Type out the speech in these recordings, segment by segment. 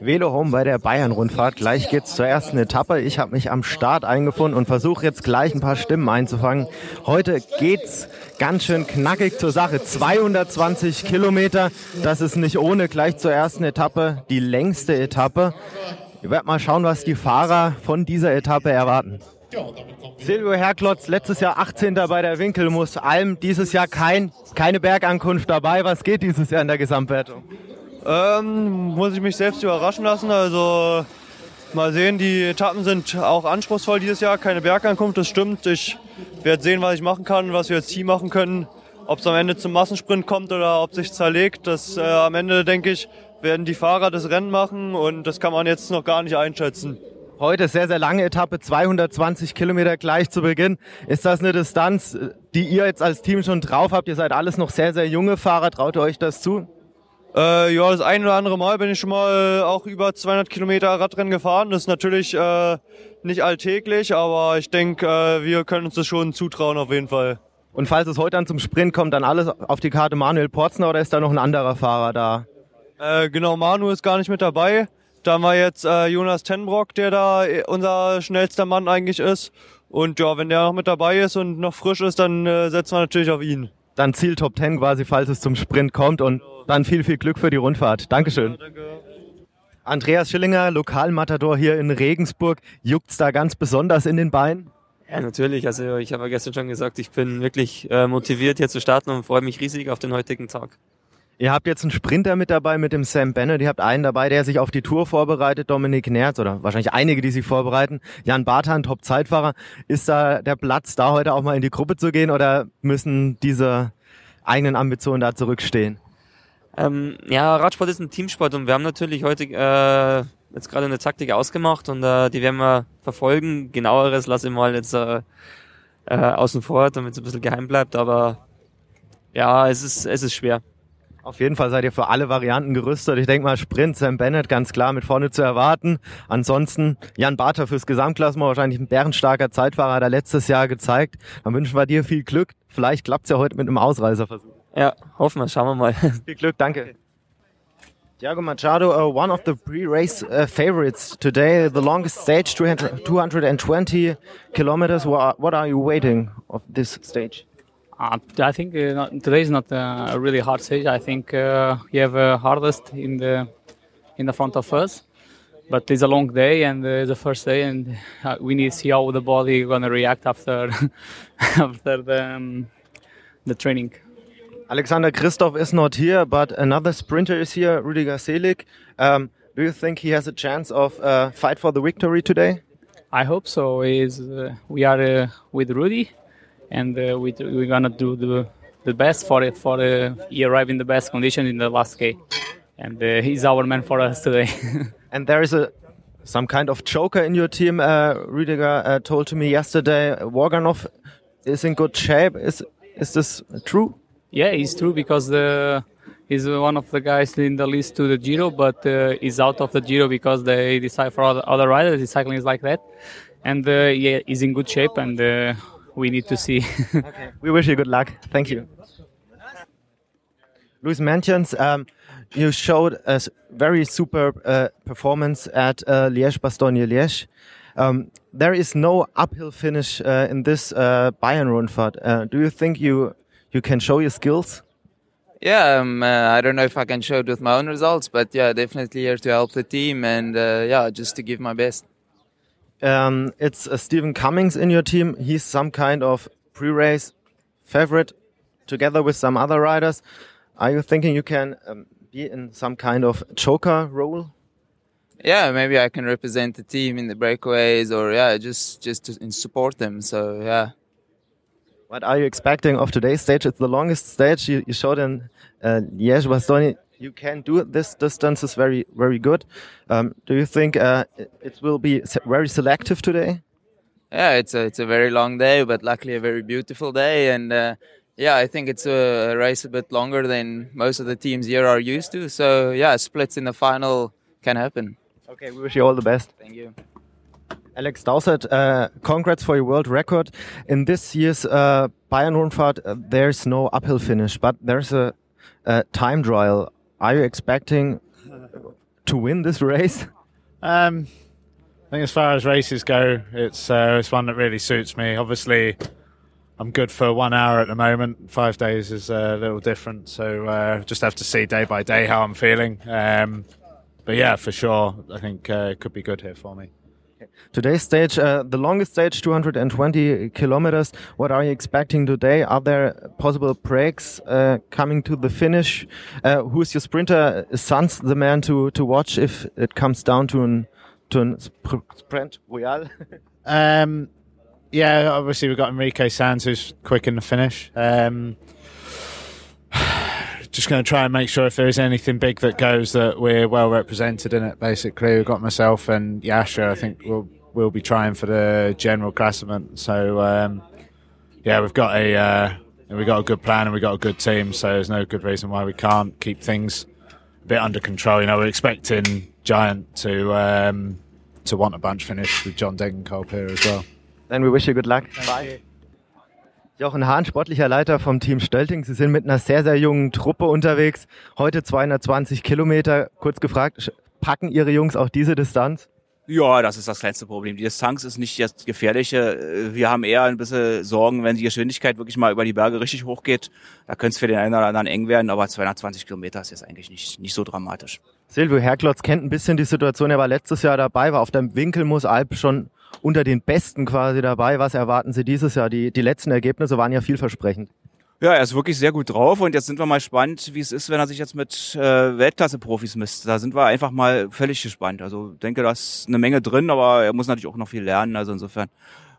Velo Home bei der Bayern-Rundfahrt. Gleich geht's zur ersten Etappe. Ich habe mich am Start eingefunden und versuche jetzt gleich ein paar Stimmen einzufangen. Heute geht's ganz schön knackig zur Sache. 220 Kilometer, das ist nicht ohne. Gleich zur ersten Etappe, die längste Etappe. Wir werden mal schauen, was die Fahrer von dieser Etappe erwarten. Silvio Herklotz, letztes Jahr 18. bei der Winkelmus Alm, dieses Jahr kein, keine Bergankunft dabei. Was geht dieses Jahr in der Gesamtwertung? Ähm, muss ich mich selbst überraschen lassen. Also mal sehen, die Etappen sind auch anspruchsvoll dieses Jahr. Keine Bergankunft, das stimmt. Ich werde sehen, was ich machen kann, was wir als Team machen können. Ob es am Ende zum Massensprint kommt oder ob sich zerlegt, das äh, am Ende denke ich werden die Fahrer das Rennen machen und das kann man jetzt noch gar nicht einschätzen. Heute sehr, sehr lange Etappe, 220 Kilometer gleich zu Beginn. Ist das eine Distanz, die ihr jetzt als Team schon drauf habt? Ihr seid alles noch sehr, sehr junge Fahrer. Traut ihr euch das zu? Äh, ja, das ein oder andere Mal bin ich schon mal auch über 200 Kilometer Radrennen gefahren. Das ist natürlich äh, nicht alltäglich, aber ich denke, äh, wir können uns das schon zutrauen auf jeden Fall. Und falls es heute dann zum Sprint kommt, dann alles auf die Karte Manuel Porzner oder ist da noch ein anderer Fahrer da? Äh, genau, Manu ist gar nicht mit dabei. Da haben wir jetzt äh, Jonas Tenbrock, der da äh, unser schnellster Mann eigentlich ist. Und ja, wenn der noch mit dabei ist und noch frisch ist, dann äh, setzen wir natürlich auf ihn. Dann Ziel Top 10 quasi, falls es zum Sprint kommt. Und dann viel, viel Glück für die Rundfahrt. Dankeschön. Andreas Schillinger, Lokalmatador hier in Regensburg. Juckt's da ganz besonders in den Beinen? Ja, natürlich. Also ich habe ja gestern schon gesagt, ich bin wirklich äh, motiviert hier zu starten und freue mich riesig auf den heutigen Tag. Ihr habt jetzt einen Sprinter mit dabei mit dem Sam Bennett. Ihr habt einen dabei, der sich auf die Tour vorbereitet, Dominik Nerz, oder wahrscheinlich einige, die sich vorbereiten. Jan Barthan, Top-Zeitfahrer. Ist da der Platz, da heute auch mal in die Gruppe zu gehen oder müssen diese eigenen Ambitionen da zurückstehen? Ähm, ja, Radsport ist ein Teamsport und wir haben natürlich heute äh, jetzt gerade eine Taktik ausgemacht und äh, die werden wir verfolgen. Genaueres lasse ich mal jetzt äh, äh, außen vor, damit es ein bisschen geheim bleibt, aber ja, es ist, es ist schwer. Auf jeden Fall seid ihr für alle Varianten gerüstet. Ich denke mal, Sprint, Sam Bennett ganz klar mit vorne zu erwarten. Ansonsten Jan Barter fürs Gesamtklassement, wahrscheinlich ein bärenstarker Zeitfahrer, hat er letztes Jahr gezeigt. Dann wünschen wir dir viel Glück. Vielleicht klappt's ja heute mit einem Ausreißerversuch. Ja, hoffen wir, schauen wir mal. Viel Glück, danke. Thiago Machado, uh, one of the pre-race uh, favorites today, the longest stage, 220 kilometers. What are you waiting of this stage? Uh, I think uh, not, today is not uh, a really hard stage. I think uh, you have uh, hardest in the in the front of us, but it's a long day and uh, the first day, and uh, we need to see how the body gonna react after after the um, the training. Alexander Christoph is not here, but another sprinter is here, Rudiger Selig. Um, do you think he has a chance of uh, fight for the victory today? I hope so. Is uh, we are uh, with Rudy, and uh, we we're gonna do the the best for it for uh, he arrived in the best condition in the last K, and uh, he's our man for us today. and there is a some kind of joker in your team. Uh, Rudiger uh, told to me yesterday. Warganov is in good shape. Is is this true? Yeah, it's true because the he's one of the guys in the list to the Giro, but uh, he's out of the Giro because they decide for other, other riders. The cycling is like that, and uh, yeah, he's in good shape, and uh, we need to see. okay. We wish you good luck. Thank you. Luis mentions um, you showed a very superb uh, performance at uh, Liège-Bastogne-Liège. Um, there is no uphill finish uh, in this uh, Bayern Rundfahrt. Uh, do you think you you can show your skills? Yeah, um, uh, I don't know if I can show it with my own results, but yeah, definitely here to help the team and uh, yeah, just to give my best. Um, it's uh, Stephen Cummings in your team. He's some kind of pre-race favorite, together with some other riders. Are you thinking you can um, be in some kind of choker role? Yeah, maybe I can represent the team in the breakaways, or yeah, just just to support them. So yeah. What are you expecting of today's stage? It's the longest stage you, you showed in uh, Liège Bastogne. You can do this distance is very very good. Um, do you think uh, it, will be very selective today? Yeah, it's a it's a very long day, but luckily a very beautiful day. And uh, yeah, I think it's a race a bit longer than most of the teams here are used to. So yeah, splits in the final can happen. Okay, we wish you all the best. Thank you. Alex Dowsett, uh, congrats for your world record. In this year's uh, Bayern Rundfahrt, uh, there's no uphill finish, but there's a, a, time trial. Are you expecting to win this race? Um, I think as far as races go, it's uh, it's one that really suits me. Obviously, I'm good for one hour at the moment. Five days is a little different, so uh, just have to see day by day how I'm feeling. Um, but yeah, for sure, I think uh, it could be good here for me. Today's stage, uh, the longest stage, 220 kilometers. What are you expecting today? Are there possible breaks uh, coming to the finish? Uh, who's your sprinter? Is Sans the man to, to watch if it comes down to an to an sp sprint royal? Um, yeah, obviously we've got Enrique Sands who's quick in the finish. Um, just going to try and make sure if there is anything big that goes that we're well represented in it. Basically, we've got myself and Yasha. I think we'll we'll be trying for the general classement. So um, yeah, we've got a uh, we've got a good plan and we've got a good team. So there's no good reason why we can't keep things a bit under control. You know, we're expecting Giant to um, to want a bunch finish with John Degenkolb here as well. Then we wish you good luck. Bye. Jochen Hahn, sportlicher Leiter vom Team Stölting. Sie sind mit einer sehr, sehr jungen Truppe unterwegs. Heute 220 Kilometer. Kurz gefragt, packen Ihre Jungs auch diese Distanz? Ja, das ist das kleinste Problem. Die Distanz ist nicht das Gefährliche. Wir haben eher ein bisschen Sorgen, wenn die Geschwindigkeit wirklich mal über die Berge richtig hochgeht. Da könnte es für den einen oder anderen eng werden, aber 220 Kilometer ist jetzt eigentlich nicht, nicht so dramatisch. Silvio Herklotz kennt ein bisschen die Situation. Er war letztes Jahr dabei, war auf der Winkelmus-Alp schon unter den Besten quasi dabei. Was erwarten Sie dieses Jahr? Die, die letzten Ergebnisse waren ja vielversprechend. Ja, er ist wirklich sehr gut drauf und jetzt sind wir mal gespannt, wie es ist, wenn er sich jetzt mit äh, Weltklasse-Profis misst. Da sind wir einfach mal völlig gespannt. Also denke, da ist eine Menge drin, aber er muss natürlich auch noch viel lernen. Also insofern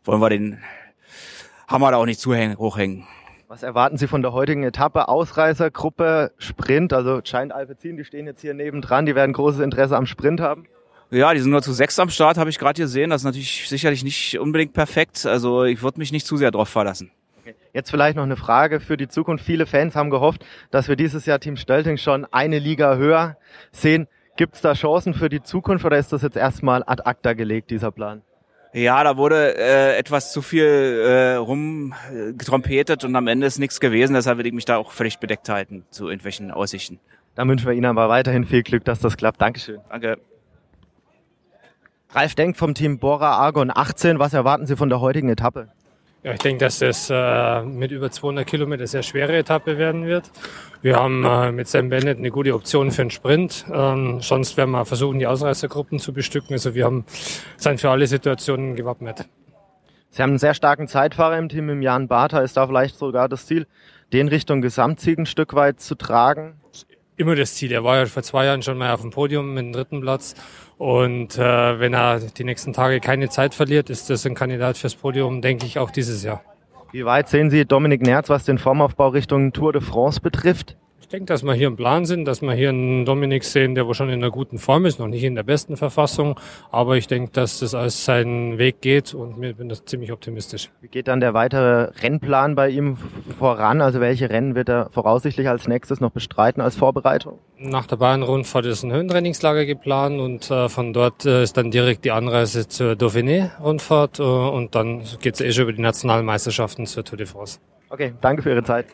wollen wir den Hammer da auch nicht zu hochhängen. Was erwarten Sie von der heutigen Etappe? Ausreißergruppe, Sprint, also Giant Alpecin, die stehen jetzt hier nebendran, die werden großes Interesse am Sprint haben. Ja, die sind nur zu sechs am Start, habe ich gerade gesehen. Das ist natürlich sicherlich nicht unbedingt perfekt. Also ich würde mich nicht zu sehr drauf verlassen. Jetzt vielleicht noch eine Frage für die Zukunft. Viele Fans haben gehofft, dass wir dieses Jahr Team Stölting schon eine Liga höher sehen. Gibt es da Chancen für die Zukunft oder ist das jetzt erstmal ad acta gelegt, dieser Plan? Ja, da wurde äh, etwas zu viel äh, rumgetrompetet und am Ende ist nichts gewesen. Deshalb will ich mich da auch völlig bedeckt halten zu irgendwelchen Aussichten. Dann wünschen wir Ihnen aber weiterhin viel Glück, dass das klappt. Dankeschön. Danke. Ralf Denk vom Team Bora Argon 18. Was erwarten Sie von der heutigen Etappe? Ja, ich denke, dass das äh, mit über 200 Kilometer eine sehr schwere Etappe werden wird. Wir haben äh, mit Sam Bennett eine gute Option für einen Sprint. Ähm, sonst werden wir versuchen, die Ausreißergruppen zu bestücken. Also wir haben, sind für alle Situationen gewappnet. Sie haben einen sehr starken Zeitfahrer im Team, im Jan Bartha. Ist da vielleicht sogar das Ziel, den Richtung Gesamtsieg ein Stück weit zu tragen? Immer das Ziel. Er war ja vor zwei Jahren schon mal auf dem Podium mit dem dritten Platz. Und äh, wenn er die nächsten Tage keine Zeit verliert, ist das ein Kandidat fürs Podium, denke ich, auch dieses Jahr. Wie weit sehen Sie Dominik Nerz, was den Formaufbau Richtung Tour de France betrifft? Ich denke, dass wir hier im Plan sind, dass wir hier einen Dominik sehen, der wohl schon in einer guten Form ist, noch nicht in der besten Verfassung. Aber ich denke, dass das als seinen Weg geht und ich bin das ziemlich optimistisch. Wie geht dann der weitere Rennplan bei ihm voran? Also welche Rennen wird er voraussichtlich als nächstes noch bestreiten als Vorbereitung? Nach der Bayern-Rundfahrt ist ein Höhentrainingslager geplant und äh, von dort äh, ist dann direkt die Anreise zur Dauphiné-Rundfahrt äh, und dann geht es eh schon über die Nationalmeisterschaften zur Tour de France. Okay, danke für Ihre Zeit.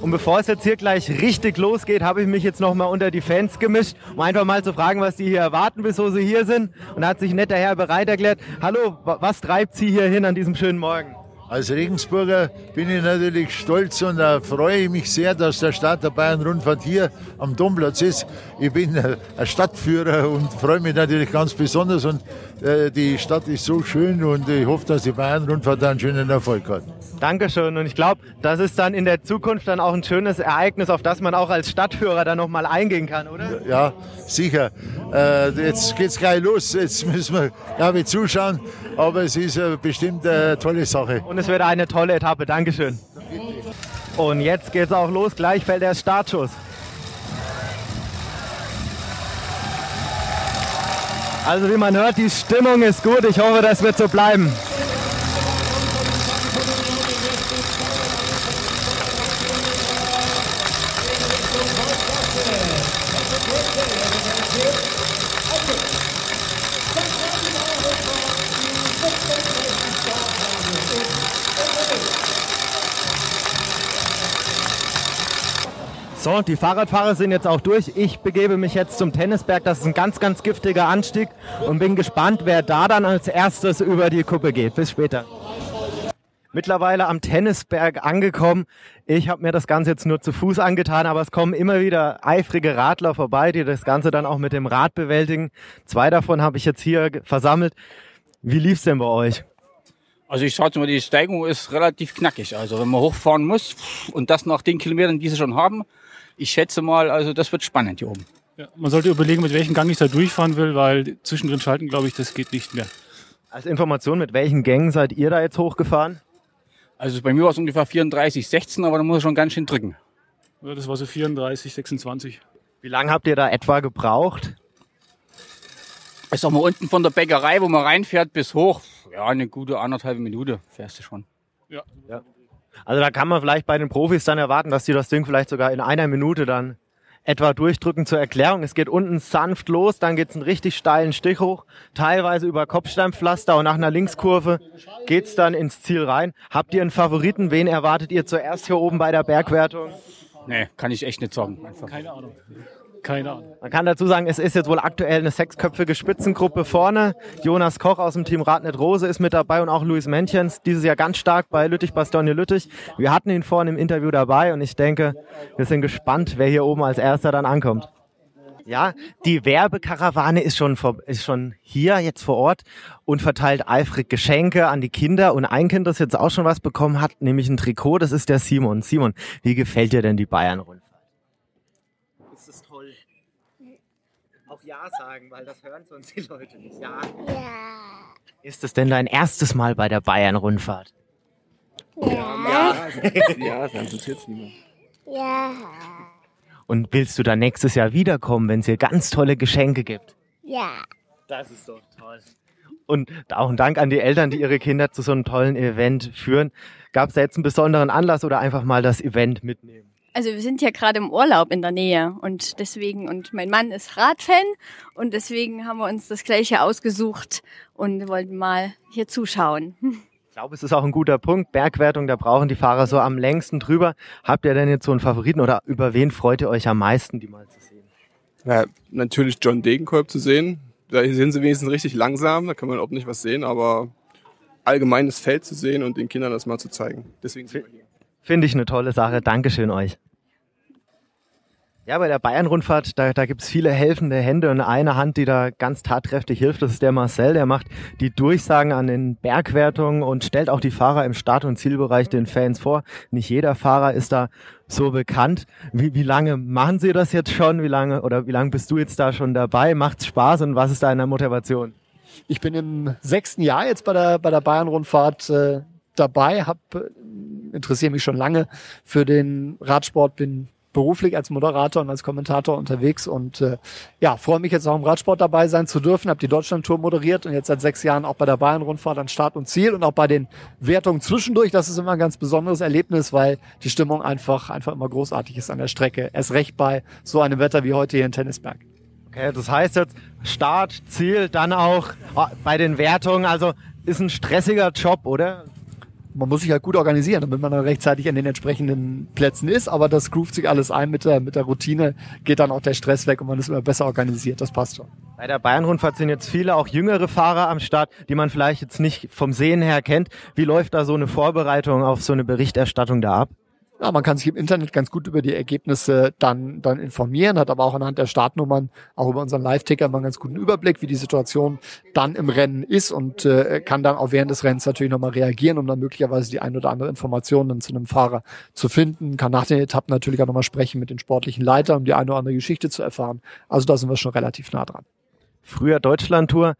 Und bevor es jetzt hier gleich richtig losgeht, habe ich mich jetzt noch mal unter die Fans gemischt, um einfach mal zu fragen, was die hier erwarten, wieso sie hier sind. Und da hat sich ein netter Herr bereit erklärt. Hallo, was treibt Sie hier hin an diesem schönen Morgen? Als Regensburger bin ich natürlich stolz und freue mich sehr, dass der Start der Bayern-Rundfahrt hier am Domplatz ist. Ich bin äh, ein Stadtführer und freue mich natürlich ganz besonders. Und die Stadt ist so schön und ich hoffe, dass die Bayern-Rundfahrt einen schönen Erfolg hat. Dankeschön. Und ich glaube, das ist dann in der Zukunft dann auch ein schönes Ereignis, auf das man auch als Stadtführer dann nochmal eingehen kann, oder? Ja, sicher. Äh, jetzt geht's gleich los. Jetzt müssen wir, glaube ich, zuschauen. Aber es ist äh, bestimmt eine tolle Sache. Und es wird eine tolle Etappe. Dankeschön. Und jetzt geht's auch los. Gleich fällt der Startschuss. Also wie man hört, die Stimmung ist gut. Ich hoffe, das wird so bleiben. Thank So, die Fahrradfahrer sind jetzt auch durch. Ich begebe mich jetzt zum Tennisberg. Das ist ein ganz, ganz giftiger Anstieg und bin gespannt, wer da dann als erstes über die Kuppe geht. Bis später. Mittlerweile am Tennisberg angekommen. Ich habe mir das Ganze jetzt nur zu Fuß angetan, aber es kommen immer wieder eifrige Radler vorbei, die das Ganze dann auch mit dem Rad bewältigen. Zwei davon habe ich jetzt hier versammelt. Wie lief's denn bei euch? Also ich schaue mal, die Steigung ist relativ knackig. Also wenn man hochfahren muss und das nach den Kilometern, die sie schon haben, ich schätze mal, also das wird spannend hier oben. Ja, man sollte überlegen, mit welchem Gang ich da durchfahren will, weil zwischendrin schalten, glaube ich, das geht nicht mehr. Als Information, mit welchen Gängen seid ihr da jetzt hochgefahren? Also bei mir war es ungefähr 34, 16, aber da muss er schon ganz schön drücken. Ja, das war so 34, 26. Wie lange habt ihr da etwa gebraucht? Ich sag mal, unten von der Bäckerei, wo man reinfährt, bis hoch, ja, eine gute anderthalb Minute fährst du schon. Ja. ja. Also da kann man vielleicht bei den Profis dann erwarten, dass die das Ding vielleicht sogar in einer Minute dann etwa durchdrücken zur Erklärung. Es geht unten sanft los, dann geht's einen richtig steilen Stich hoch, teilweise über Kopfsteinpflaster und nach einer Linkskurve geht's dann ins Ziel rein. Habt ihr einen Favoriten? Wen erwartet ihr zuerst hier oben bei der Bergwertung? Nee, kann ich echt nicht sagen. Einfach. Keine Ahnung. Keine Ahnung. Man kann dazu sagen, es ist jetzt wohl aktuell eine sechsköpfige Spitzengruppe vorne. Jonas Koch aus dem Team Radnet Rose ist mit dabei und auch Luis Menchens, dieses Jahr ganz stark bei Lüttich Bastogne Lüttich. Wir hatten ihn vorhin im Interview dabei und ich denke, wir sind gespannt, wer hier oben als erster dann ankommt. Ja, die Werbekarawane ist schon, vor, ist schon hier jetzt vor Ort und verteilt eifrig Geschenke an die Kinder. Und ein Kind, das jetzt auch schon was bekommen hat, nämlich ein Trikot, das ist der Simon. Simon, wie gefällt dir denn die Bayern-Rundfahrt? Ja sagen, weil das hören sonst die Leute nicht. Ja. Ja. Ist es denn dein erstes Mal bei der Bayern-Rundfahrt? Ja. Ja, ja das interessiert niemand. Ja. Und willst du dann nächstes Jahr wiederkommen, wenn es hier ganz tolle Geschenke gibt? Ja. Das ist doch toll. Und auch ein Dank an die Eltern, die ihre Kinder zu so einem tollen Event führen. Gab es da jetzt einen besonderen Anlass oder einfach mal das Event mitnehmen? Also wir sind ja gerade im Urlaub in der Nähe und deswegen, und mein Mann ist Radfan und deswegen haben wir uns das gleiche ausgesucht und wollten mal hier zuschauen. Ich glaube, es ist auch ein guter Punkt. Bergwertung, da brauchen die Fahrer so am längsten drüber. Habt ihr denn jetzt so einen Favoriten oder über wen freut ihr euch am meisten, die mal zu sehen? Ja, natürlich John Degenkolb zu sehen. Da sind sie wenigstens richtig langsam, da kann man überhaupt nicht was sehen, aber allgemeines Feld zu sehen und den Kindern das mal zu zeigen. Deswegen sind wir hier. Finde ich eine tolle Sache. Dankeschön euch. Ja, bei der Bayern-Rundfahrt, da, da gibt's viele helfende Hände und eine Hand, die da ganz tatkräftig hilft, das ist der Marcel, der macht die Durchsagen an den Bergwertungen und stellt auch die Fahrer im Start- und Zielbereich den Fans vor. Nicht jeder Fahrer ist da so bekannt. Wie, wie lange machen Sie das jetzt schon? Wie lange oder wie lange bist du jetzt da schon dabei? Macht's Spaß und was ist deine Motivation? Ich bin im sechsten Jahr jetzt bei der, bei der Bayern-Rundfahrt äh, dabei, hab, äh, interessiere mich schon lange für den Radsport, bin beruflich als Moderator und als Kommentator unterwegs und äh, ja, freue mich jetzt auch im Radsport dabei sein zu dürfen, habe die Deutschlandtour moderiert und jetzt seit sechs Jahren auch bei der Bayern-Rundfahrt an Start und Ziel und auch bei den Wertungen zwischendurch. Das ist immer ein ganz besonderes Erlebnis, weil die Stimmung einfach, einfach immer großartig ist an der Strecke. Erst recht bei so einem Wetter wie heute hier in Tennisberg. Okay, das heißt jetzt Start, Ziel, dann auch ah, bei den Wertungen, also ist ein stressiger Job, oder? Man muss sich halt gut organisieren, damit man dann rechtzeitig an den entsprechenden Plätzen ist. Aber das groovt sich alles ein mit der, mit der Routine, geht dann auch der Stress weg und man ist immer besser organisiert. Das passt schon. Bei der Bayern-Rundfahrt sind jetzt viele auch jüngere Fahrer am Start, die man vielleicht jetzt nicht vom Sehen her kennt. Wie läuft da so eine Vorbereitung auf so eine Berichterstattung da ab? Ja, man kann sich im Internet ganz gut über die Ergebnisse dann, dann informieren, hat aber auch anhand der Startnummern, auch über unseren Live-Ticker mal einen ganz guten Überblick, wie die Situation dann im Rennen ist und äh, kann dann auch während des Rennens natürlich nochmal reagieren, um dann möglicherweise die ein oder andere Information dann zu einem Fahrer zu finden, kann nach den Etappen natürlich auch nochmal sprechen mit den sportlichen Leitern, um die eine oder andere Geschichte zu erfahren. Also da sind wir schon relativ nah dran. Früher Deutschlandtour.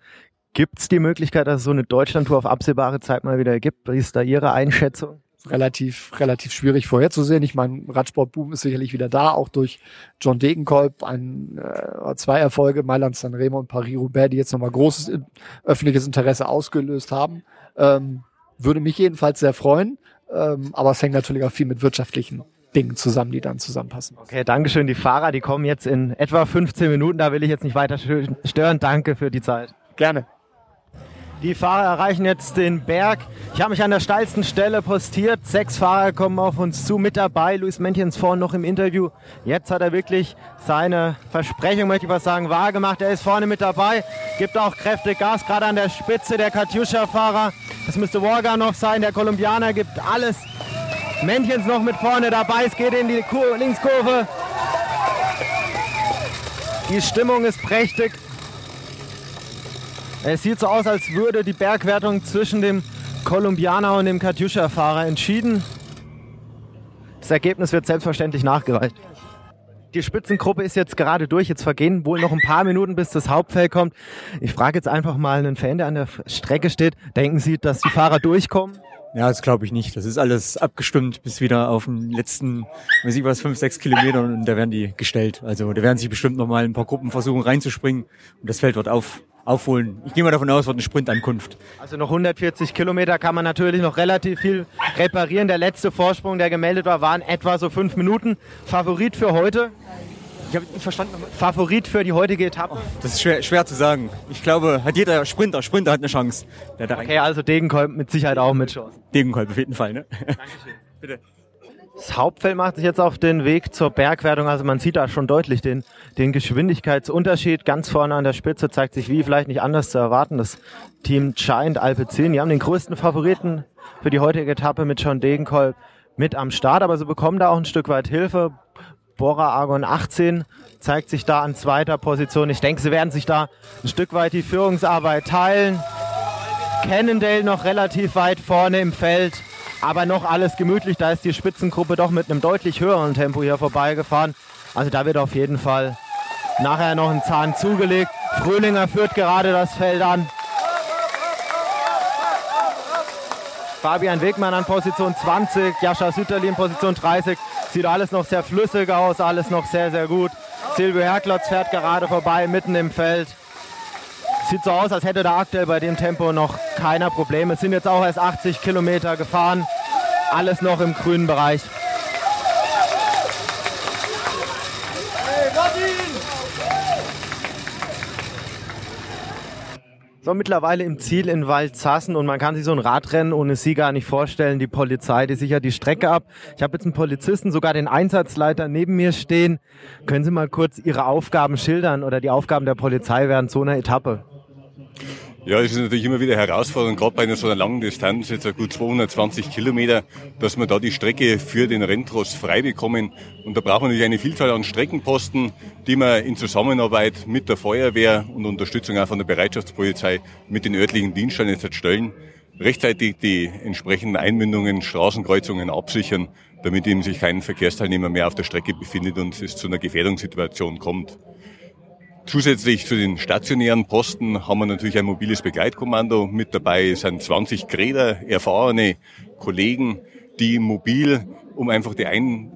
Gibt es die Möglichkeit, dass es so eine Deutschlandtour auf absehbare Zeit mal wieder gibt? Wie ist da Ihre Einschätzung? Relativ, relativ schwierig vorherzusehen. Ich meine, Radsportboom ist sicherlich wieder da, auch durch John Degenkolb, ein, äh, zwei Erfolge, Mailand Sanremo und Paris-Roubaix, die jetzt nochmal großes in, öffentliches Interesse ausgelöst haben. Ähm, würde mich jedenfalls sehr freuen, ähm, aber es hängt natürlich auch viel mit wirtschaftlichen Dingen zusammen, die dann zusammenpassen. Okay, Dankeschön. Die Fahrer, die kommen jetzt in etwa 15 Minuten, da will ich jetzt nicht weiter stören. Danke für die Zeit. Gerne. Die Fahrer erreichen jetzt den Berg. Ich habe mich an der steilsten Stelle postiert. Sechs Fahrer kommen auf uns zu. Mit dabei Luis Mentjens vorhin noch im Interview. Jetzt hat er wirklich seine Versprechung, möchte ich was sagen, wahrgemacht. Er ist vorne mit dabei, gibt auch kräftig Gas, gerade an der Spitze der Katjuscha-Fahrer. Das müsste Warga noch sein. Der Kolumbianer gibt alles. Mentjens noch mit vorne dabei. Es geht in die Kur Linkskurve. Die Stimmung ist prächtig. Es sieht so aus, als würde die Bergwertung zwischen dem Kolumbianer und dem Katjuscha-Fahrer entschieden. Das Ergebnis wird selbstverständlich nachgereicht. Die Spitzengruppe ist jetzt gerade durch. Jetzt vergehen wohl noch ein paar Minuten, bis das Hauptfeld kommt. Ich frage jetzt einfach mal einen Fan, der an der Strecke steht. Denken Sie, dass die Fahrer durchkommen? Ja, das glaube ich nicht. Das ist alles abgestimmt bis wieder auf den letzten, weiß ich was, fünf, sechs Kilometern und da werden die gestellt. Also da werden sich bestimmt noch mal ein paar Gruppen versuchen reinzuspringen und das Feld wird auf, aufholen. Ich gehe mal davon aus, wird eine Sprintankunft. Also noch 140 Kilometer kann man natürlich noch relativ viel reparieren. Der letzte Vorsprung, der gemeldet war, waren etwa so fünf Minuten. Favorit für heute? Ich habe nicht verstanden. Favorit für die heutige Etappe? Das ist schwer, schwer zu sagen. Ich glaube, hat jeder Sprinter, Sprinter hat eine Chance. Okay, also Degenkolb mit Sicherheit auch mit Chance. Degenkolb auf jeden Fall, ne? Dankeschön. Bitte. Das Hauptfeld macht sich jetzt auf den Weg zur Bergwertung. Also man sieht da schon deutlich den, den Geschwindigkeitsunterschied. Ganz vorne an der Spitze zeigt sich wie vielleicht nicht anders zu erwarten. Das Team Giant Alpecin, die haben den größten Favoriten für die heutige Etappe mit John Degenkolb mit am Start. Aber sie bekommen da auch ein Stück weit Hilfe. Bora Argon 18 zeigt sich da an zweiter Position. Ich denke, sie werden sich da ein Stück weit die Führungsarbeit teilen. Cannondale noch relativ weit vorne im Feld, aber noch alles gemütlich. Da ist die Spitzengruppe doch mit einem deutlich höheren Tempo hier vorbeigefahren. Also da wird auf jeden Fall nachher noch ein Zahn zugelegt. Fröhlinger führt gerade das Feld an. Fabian Wegmann an Position 20, Jascha Sütterli in Position 30. Sieht alles noch sehr flüssig aus, alles noch sehr, sehr gut. Silvio Herklotz fährt gerade vorbei, mitten im Feld. Sieht so aus, als hätte da aktuell bei dem Tempo noch keiner Probleme. Es sind jetzt auch erst 80 Kilometer gefahren. Alles noch im grünen Bereich. So, mittlerweile im Ziel in Waldsassen und man kann sich so ein Radrennen ohne sie gar nicht vorstellen. Die Polizei, die sichert die Strecke ab. Ich habe jetzt einen Polizisten, sogar den Einsatzleiter neben mir stehen. Können Sie mal kurz Ihre Aufgaben schildern oder die Aufgaben der Polizei während so einer Etappe? Ja, es ist natürlich immer wieder herausfordernd, gerade bei einer so einer langen Distanz, jetzt gut 220 Kilometer, dass wir da die Strecke für den Renntross frei bekommen. Und da braucht man natürlich eine Vielzahl an Streckenposten, die man in Zusammenarbeit mit der Feuerwehr und Unterstützung auch von der Bereitschaftspolizei mit den örtlichen Dienststellen jetzt stellen, rechtzeitig die entsprechenden Einmündungen, Straßenkreuzungen absichern, damit eben sich kein Verkehrsteilnehmer mehr auf der Strecke befindet und es zu einer Gefährdungssituation kommt. Zusätzlich zu den stationären Posten haben wir natürlich ein mobiles Begleitkommando mit dabei. Es sind 20 Gräder, erfahrene Kollegen, die mobil, um einfach die, Ein,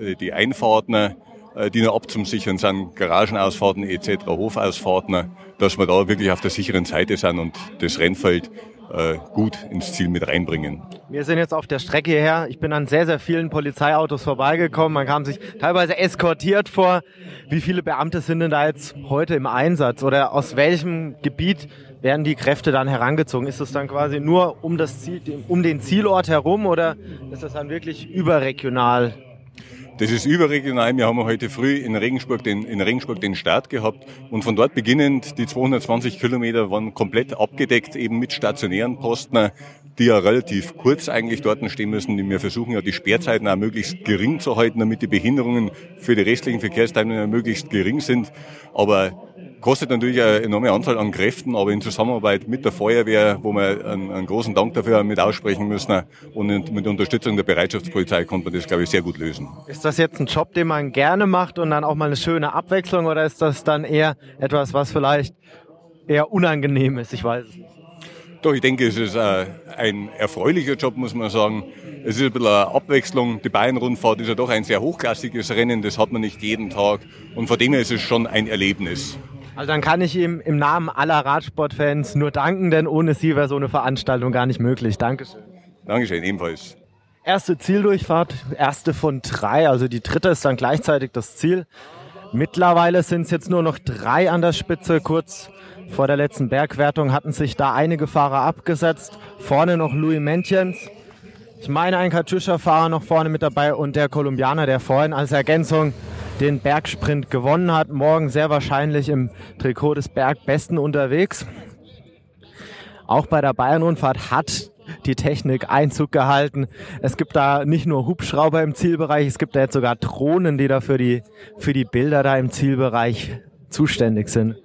äh, die Einfahrten, äh, die noch abzusichern sind, Garagenausfahrten etc., Hofausfahrten, dass wir da wirklich auf der sicheren Seite sind und das Rennfeld äh, gut ins Ziel mit reinbringen. Wir sind jetzt auf der Strecke hierher. Ich bin an sehr, sehr vielen Polizeiautos vorbeigekommen. Man kam sich teilweise eskortiert vor. Wie viele Beamte sind denn da jetzt heute im Einsatz? Oder aus welchem Gebiet werden die Kräfte dann herangezogen? Ist das dann quasi nur um, das Ziel, um den Zielort herum oder ist das dann wirklich überregional? Das ist überregional. Wir haben heute früh in Regensburg, den, in Regensburg den Start gehabt und von dort beginnend die 220 Kilometer waren komplett abgedeckt, eben mit stationären Posten, die ja relativ kurz eigentlich dort stehen müssen. Wir versuchen ja die Sperrzeiten auch möglichst gering zu halten, damit die Behinderungen für die restlichen Verkehrsteilnehmer möglichst gering sind. Aber kostet natürlich eine enorme Anzahl an Kräften, aber in Zusammenarbeit mit der Feuerwehr, wo wir einen, einen großen Dank dafür mit aussprechen müssen und mit Unterstützung der Bereitschaftspolizei konnte man das, glaube ich, sehr gut lösen. Ist das jetzt ein Job, den man gerne macht und dann auch mal eine schöne Abwechslung oder ist das dann eher etwas, was vielleicht eher unangenehm ist? Ich weiß es nicht. Doch, ich denke, es ist äh, ein erfreulicher Job, muss man sagen. Es ist ein bisschen eine Abwechslung. Die Bayern-Rundfahrt ist ja doch ein sehr hochklassiges Rennen, das hat man nicht jeden Tag. Und von dem her ist es schon ein Erlebnis. Also dann kann ich ihm im Namen aller Radsportfans nur danken, denn ohne sie wäre so eine Veranstaltung gar nicht möglich. Dankeschön. Dankeschön, ebenfalls. Erste Zieldurchfahrt, erste von drei, also die dritte ist dann gleichzeitig das Ziel. Mittlerweile sind es jetzt nur noch drei an der Spitze. Kurz vor der letzten Bergwertung hatten sich da einige Fahrer abgesetzt. Vorne noch Louis Mentjens. Ich meine, ein Katusha-Fahrer noch vorne mit dabei und der Kolumbianer, der vorhin als Ergänzung den Bergsprint gewonnen hat. Morgen sehr wahrscheinlich im Trikot des Bergbesten unterwegs. Auch bei der Bayern-Rundfahrt hat die Technik Einzug gehalten. Es gibt da nicht nur Hubschrauber im Zielbereich, es gibt da jetzt sogar Drohnen, die da für die, für die Bilder da im Zielbereich zuständig sind.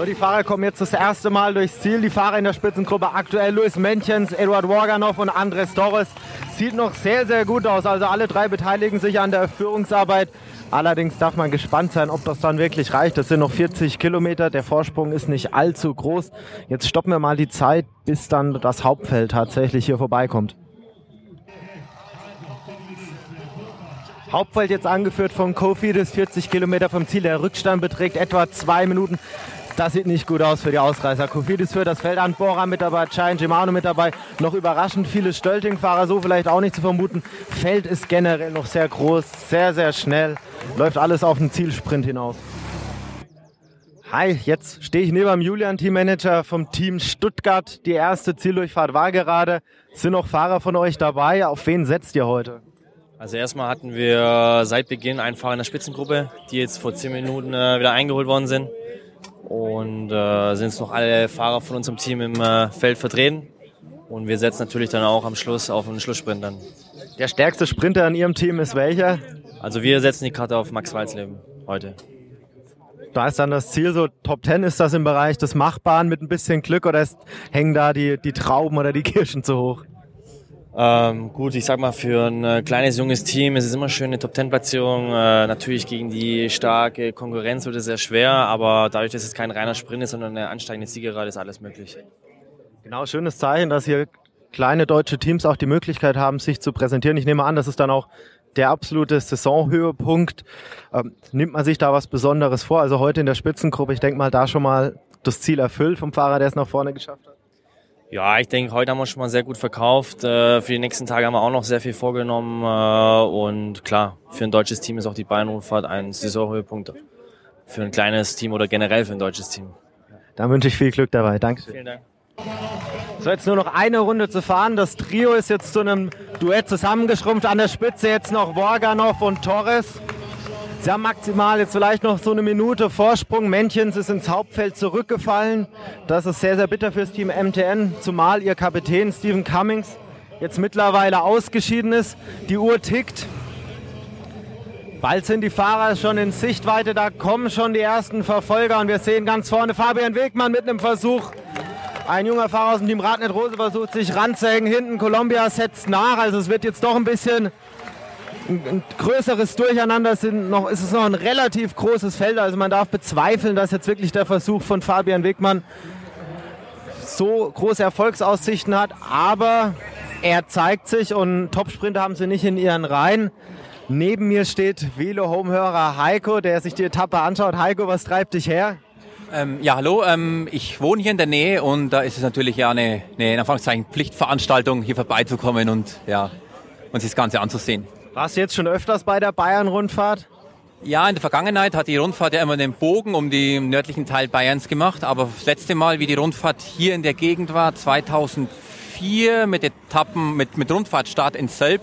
So, die Fahrer kommen jetzt das erste Mal durchs Ziel. Die Fahrer in der Spitzengruppe aktuell Luis Menchens, Eduard Worganov und Andres Torres. Sieht noch sehr, sehr gut aus. Also alle drei beteiligen sich an der Führungsarbeit. Allerdings darf man gespannt sein, ob das dann wirklich reicht. Das sind noch 40 Kilometer. Der Vorsprung ist nicht allzu groß. Jetzt stoppen wir mal die Zeit, bis dann das Hauptfeld tatsächlich hier vorbeikommt. Hauptfeld jetzt angeführt von Kofi, das 40 Kilometer vom Ziel. Der Rückstand beträgt etwa zwei Minuten. Das sieht nicht gut aus für die Ausreißer. Kofidis führt das Feld an, Bora mit dabei, Chain Shimano mit dabei. Noch überraschend viele Stölting-Fahrer, so vielleicht auch nicht zu vermuten. Feld ist generell noch sehr groß, sehr, sehr schnell. Läuft alles auf den Zielsprint hinaus. Hi, jetzt stehe ich neben dem Julian, Teammanager vom Team Stuttgart. Die erste Zieldurchfahrt war gerade. Sind noch Fahrer von euch dabei? Auf wen setzt ihr heute? Also erstmal hatten wir seit Beginn einen Fahrer in der Spitzengruppe, die jetzt vor zehn Minuten äh, wieder eingeholt worden sind. Und äh, sind jetzt noch alle Fahrer von unserem Team im äh, Feld vertreten. Und wir setzen natürlich dann auch am Schluss auf einen Schlusssprint dann. Der stärkste Sprinter in Ihrem Team ist welcher? Also wir setzen die Karte auf Max Walzleben heute. Da ist dann das Ziel so, Top 10 ist das im Bereich des Machbaren mit ein bisschen Glück oder ist, hängen da die, die Trauben oder die Kirschen zu hoch? Ähm, gut, ich sag mal, für ein äh, kleines, junges Team ist es immer schön, eine Top-10-Platzierung. Äh, natürlich gegen die starke Konkurrenz wird es sehr schwer, aber dadurch, dass es kein reiner Sprint ist, sondern eine ansteigende Siegerrad, ist alles möglich. Genau, schönes Zeichen, dass hier kleine deutsche Teams auch die Möglichkeit haben, sich zu präsentieren. Ich nehme an, das ist dann auch der absolute Saisonhöhepunkt. Ähm, nimmt man sich da was Besonderes vor? Also heute in der Spitzengruppe, ich denke mal, da schon mal das Ziel erfüllt vom Fahrer, der es nach vorne geschafft hat. Ja, ich denke, heute haben wir schon mal sehr gut verkauft. Äh, für die nächsten Tage haben wir auch noch sehr viel vorgenommen. Äh, und klar, für ein deutsches Team ist auch die Bayern-Rundfahrt ein Saisonhöhepunkt. Für ein kleines Team oder generell für ein deutsches Team. Dann wünsche ich viel Glück dabei. Dankeschön. Vielen Dank. So, jetzt nur noch eine Runde zu fahren. Das Trio ist jetzt zu einem Duett zusammengeschrumpft. An der Spitze jetzt noch Worganov und Torres. Sie haben maximal jetzt vielleicht noch so eine Minute Vorsprung. Männchens ist ins Hauptfeld zurückgefallen. Das ist sehr, sehr bitter fürs Team MTN, zumal ihr Kapitän Stephen Cummings jetzt mittlerweile ausgeschieden ist. Die Uhr tickt. Bald sind die Fahrer schon in Sichtweite, da kommen schon die ersten Verfolger und wir sehen ganz vorne Fabian Wegmann mit einem Versuch. Ein junger Fahrer aus dem Team Radnet Rose versucht sich ranzuhängen. Hinten Columbia setzt nach, also es wird jetzt doch ein bisschen ein größeres Durcheinander sind noch, ist es noch ein relativ großes Feld. Also man darf bezweifeln, dass jetzt wirklich der Versuch von Fabian Wegmann so große Erfolgsaussichten hat. Aber er zeigt sich und Topsprinter haben sie nicht in ihren Reihen. Neben mir steht Velo-Homehörer Heiko, der sich die Etappe anschaut. Heiko, was treibt dich her? Ähm, ja, hallo. Ähm, ich wohne hier in der Nähe und da ist es natürlich ja eine, eine in Anführungszeichen Pflichtveranstaltung, hier vorbeizukommen und ja, sich das Ganze anzusehen. Warst du jetzt schon öfters bei der Bayern-Rundfahrt? Ja, in der Vergangenheit hat die Rundfahrt ja immer den Bogen um den nördlichen Teil Bayerns gemacht, aber das letzte Mal, wie die Rundfahrt hier in der Gegend war, 2004 mit Etappen, mit, mit Rundfahrtstart in Selb,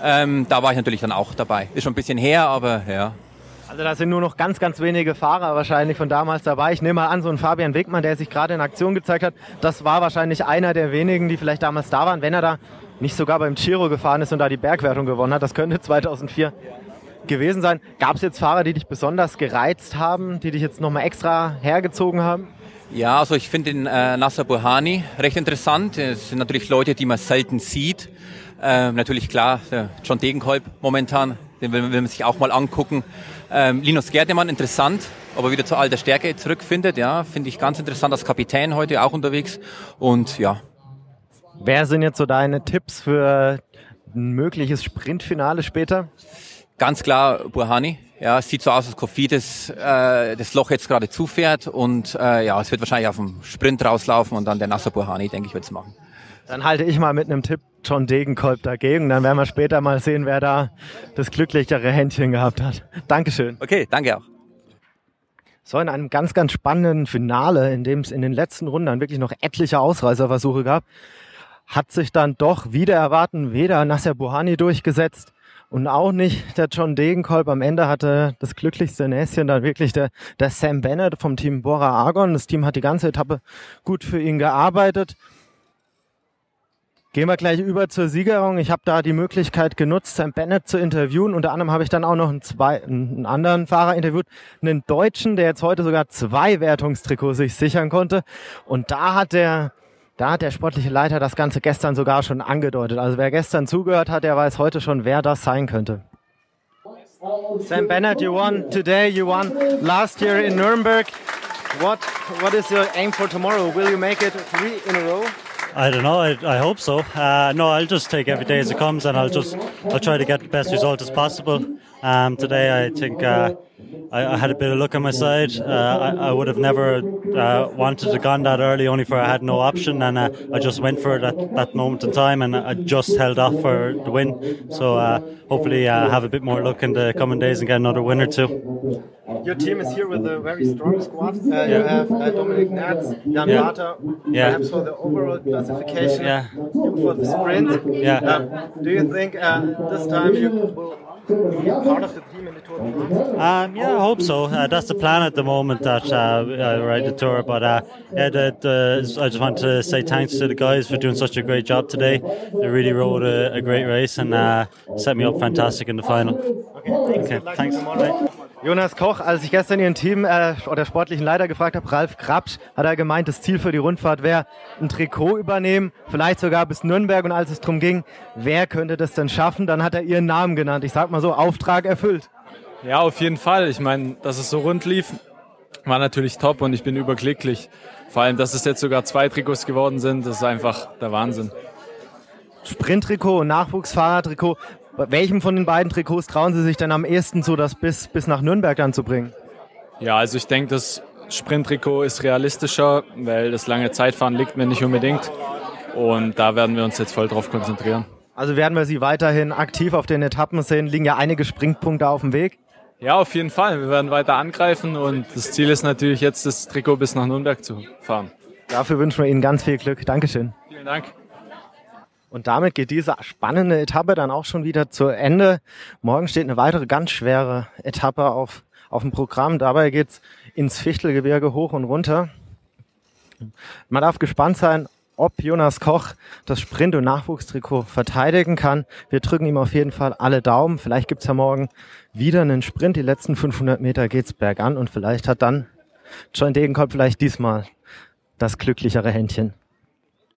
ähm, da war ich natürlich dann auch dabei. Ist schon ein bisschen her, aber ja. Also da sind nur noch ganz, ganz wenige Fahrer wahrscheinlich von damals dabei. Ich nehme mal an, so ein Fabian Wegmann, der sich gerade in Aktion gezeigt hat, das war wahrscheinlich einer der wenigen, die vielleicht damals da waren, wenn er da nicht sogar beim Giro gefahren ist und da die Bergwertung gewonnen hat. Das könnte 2004 gewesen sein. Gab es jetzt Fahrer, die dich besonders gereizt haben, die dich jetzt nochmal extra hergezogen haben? Ja, also ich finde den äh, Nasser Burhani recht interessant. Es sind natürlich Leute, die man selten sieht. Ähm, natürlich klar, der John Degenkolb momentan, den will, will man sich auch mal angucken. Ähm, Linus Gerdemann interessant, ob er wieder zur alter Stärke zurückfindet. Ja, finde ich ganz interessant als Kapitän heute auch unterwegs. Und ja, Wer sind jetzt so deine Tipps für ein mögliches Sprintfinale später? Ganz klar Burhani. Ja, es sieht so aus, als Kofidis äh, das Loch jetzt gerade zufährt und äh, ja, es wird wahrscheinlich auf dem Sprint rauslaufen und dann der Nasser Burhani, denke ich, wird es machen. Dann halte ich mal mit einem Tipp John Degenkolb dagegen. Dann werden wir später mal sehen, wer da das glücklichere Händchen gehabt hat. Dankeschön. Okay, danke auch. So, in einem ganz, ganz spannenden Finale, in dem es in den letzten Runden wirklich noch etliche Ausreißerversuche gab, hat sich dann doch wieder erwarten weder Nasser Buhani durchgesetzt und auch nicht der John Degenkolb. Am Ende hatte das glücklichste Näschen dann wirklich der, der Sam Bennett vom Team Bora Argon. Das Team hat die ganze Etappe gut für ihn gearbeitet. Gehen wir gleich über zur Siegerung. Ich habe da die Möglichkeit genutzt, Sam Bennett zu interviewen. Unter anderem habe ich dann auch noch einen, zwei, einen anderen Fahrer interviewt, einen Deutschen, der jetzt heute sogar zwei Wertungstrikots sich sichern konnte. Und da hat der, da hat der sportliche Leiter das Ganze gestern sogar schon angedeutet. Also wer gestern zugehört hat, der weiß heute schon, wer das sein könnte. Sam Bennett, you won today. You won last year in Nuremberg. What what is your aim for tomorrow? Will you make it three in a row? I don't know. I, I hope so. Uh, no, I'll just take every day as it comes, and I'll just I'll try to get the best result as possible. Um, today, I think uh, I, I had a bit of luck on my side. Uh, I, I would have never uh, wanted to gone that early, only for I had no option, and uh, I just went for it at that moment in time, and I just held off for the win. So uh, hopefully, uh, have a bit more luck in the coming days and get another win or two. Your team is here with a very strong squad. Uh, You Yeah. have uh, Dominic Natz, Jan Yeah. Barter, Yeah. perhaps for the overall classification, Yeah. you for the sprint. Yeah. Um, do you think uh, this time you will be part of the Um, yeah, I hope so. Uh, that's the plan at the moment that uh, I ride the tour. But uh, yeah, the, the, I just want to say thanks to the guys for doing such a great job today. They really rode a, a great race and uh, set me up fantastic in the final. Okay, thanks. Bye. Jonas Koch, als ich gestern Ihren Team äh, oder sportlichen Leiter gefragt habe, Ralf Krapsch, hat er gemeint, das Ziel für die Rundfahrt wäre ein Trikot übernehmen, vielleicht sogar bis Nürnberg. Und als es darum ging, wer könnte das denn schaffen, dann hat er Ihren Namen genannt. Ich sag mal so, Auftrag erfüllt. Ja, auf jeden Fall. Ich meine, dass es so rund lief, war natürlich top und ich bin überglücklich. Vor allem, dass es jetzt sogar zwei Trikots geworden sind, das ist einfach der Wahnsinn. Sprinttrikot und Nachwuchsfahrertrikot. Bei welchem von den beiden Trikots trauen Sie sich denn am ehesten so, das bis, bis nach Nürnberg dann zu bringen? Ja, also ich denke, das Sprinttrikot ist realistischer, weil das lange Zeitfahren liegt mir nicht unbedingt. Und da werden wir uns jetzt voll drauf konzentrieren. Also werden wir Sie weiterhin aktiv auf den Etappen sehen. Liegen ja einige Springpunkte auf dem Weg. Ja, auf jeden Fall. Wir werden weiter angreifen und das Ziel ist natürlich jetzt, das Trikot bis nach Nürnberg zu fahren. Dafür wünschen wir Ihnen ganz viel Glück. Dankeschön. Vielen Dank. Und damit geht diese spannende Etappe dann auch schon wieder zu Ende. Morgen steht eine weitere ganz schwere Etappe auf, auf dem Programm. Dabei geht's ins Fichtelgebirge hoch und runter. Man darf gespannt sein, ob Jonas Koch das Sprint- und Nachwuchstrikot verteidigen kann. Wir drücken ihm auf jeden Fall alle Daumen. Vielleicht gibt's ja morgen wieder einen Sprint. Die letzten 500 Meter geht's bergan und vielleicht hat dann John Degenkolb vielleicht diesmal das glücklichere Händchen.